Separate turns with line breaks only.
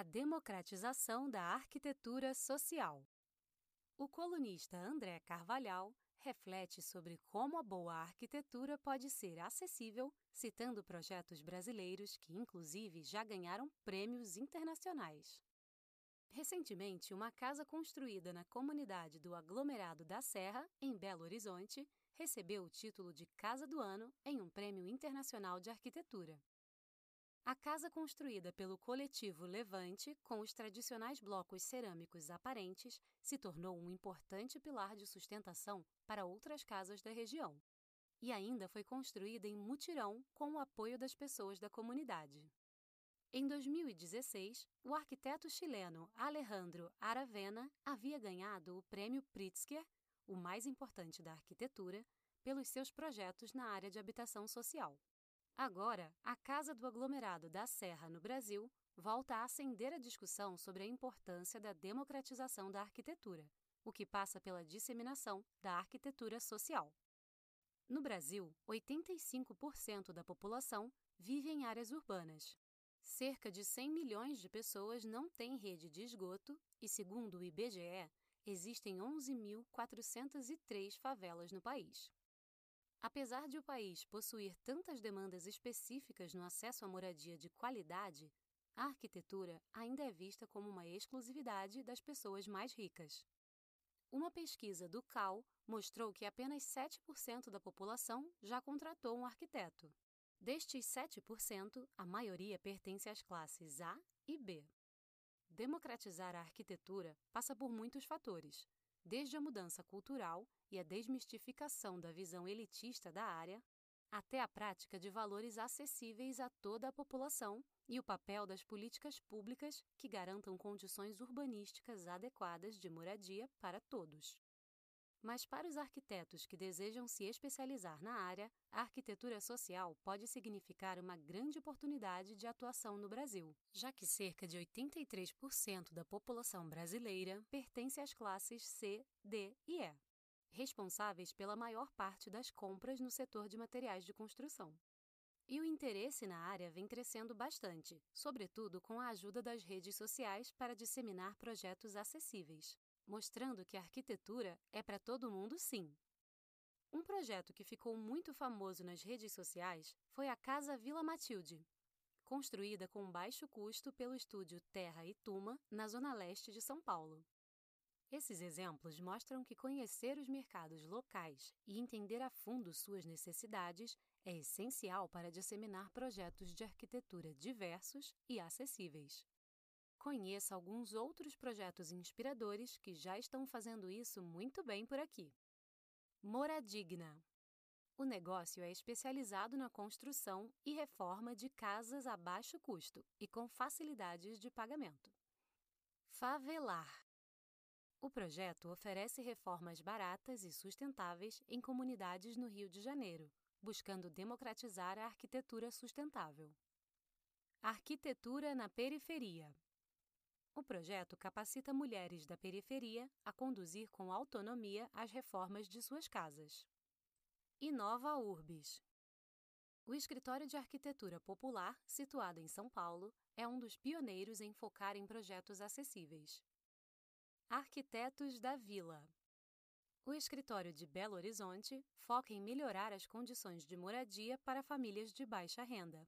A democratização da arquitetura social. O colunista André Carvalhal reflete sobre como a boa arquitetura pode ser acessível, citando projetos brasileiros que, inclusive, já ganharam prêmios internacionais. Recentemente, uma casa construída na comunidade do aglomerado da Serra, em Belo Horizonte, recebeu o título de Casa do Ano em um prêmio internacional de arquitetura. A casa construída pelo coletivo Levante, com os tradicionais blocos cerâmicos aparentes, se tornou um importante pilar de sustentação para outras casas da região. E ainda foi construída em mutirão com o apoio das pessoas da comunidade. Em 2016, o arquiteto chileno Alejandro Aravena havia ganhado o Prêmio Pritzker, o mais importante da arquitetura, pelos seus projetos na área de habitação social. Agora, a Casa do Aglomerado da Serra no Brasil volta a acender a discussão sobre a importância da democratização da arquitetura, o que passa pela disseminação da arquitetura social. No Brasil, 85% da população vive em áreas urbanas. Cerca de 100 milhões de pessoas não têm rede de esgoto e, segundo o IBGE, existem 11.403 favelas no país. Apesar de o país possuir tantas demandas específicas no acesso à moradia de qualidade, a arquitetura ainda é vista como uma exclusividade das pessoas mais ricas. Uma pesquisa do CAL mostrou que apenas 7% da população já contratou um arquiteto. Destes 7%, a maioria pertence às classes A e B. Democratizar a arquitetura passa por muitos fatores, desde a mudança cultural e a desmistificação da visão elitista da área, até a prática de valores acessíveis a toda a população e o papel das políticas públicas que garantam condições urbanísticas adequadas de moradia para todos. Mas para os arquitetos que desejam se especializar na área, a arquitetura social pode significar uma grande oportunidade de atuação no Brasil, já que cerca de 83% da população brasileira pertence às classes C, D e E responsáveis pela maior parte das compras no setor de materiais de construção. E o interesse na área vem crescendo bastante, sobretudo com a ajuda das redes sociais para disseminar projetos acessíveis, mostrando que a arquitetura é para todo mundo sim. Um projeto que ficou muito famoso nas redes sociais foi a Casa Vila Matilde, construída com baixo custo pelo estúdio Terra e Tuma, na zona leste de São Paulo. Esses exemplos mostram que conhecer os mercados locais e entender a fundo suas necessidades é essencial para disseminar projetos de arquitetura diversos e acessíveis. Conheça alguns outros projetos inspiradores que já estão fazendo isso muito bem por aqui. Moradigna o negócio é especializado na construção e reforma de casas a baixo custo e com facilidades de pagamento. Favelar o projeto oferece reformas baratas e sustentáveis em comunidades no Rio de Janeiro, buscando democratizar a arquitetura sustentável. Arquitetura na periferia. O projeto capacita mulheres da periferia a conduzir com autonomia as reformas de suas casas. Inova Urbis. O escritório de arquitetura popular, situado em São Paulo, é um dos pioneiros em focar em projetos acessíveis. Arquitetos da Vila. O escritório de Belo Horizonte foca em melhorar as condições de moradia para famílias de baixa renda.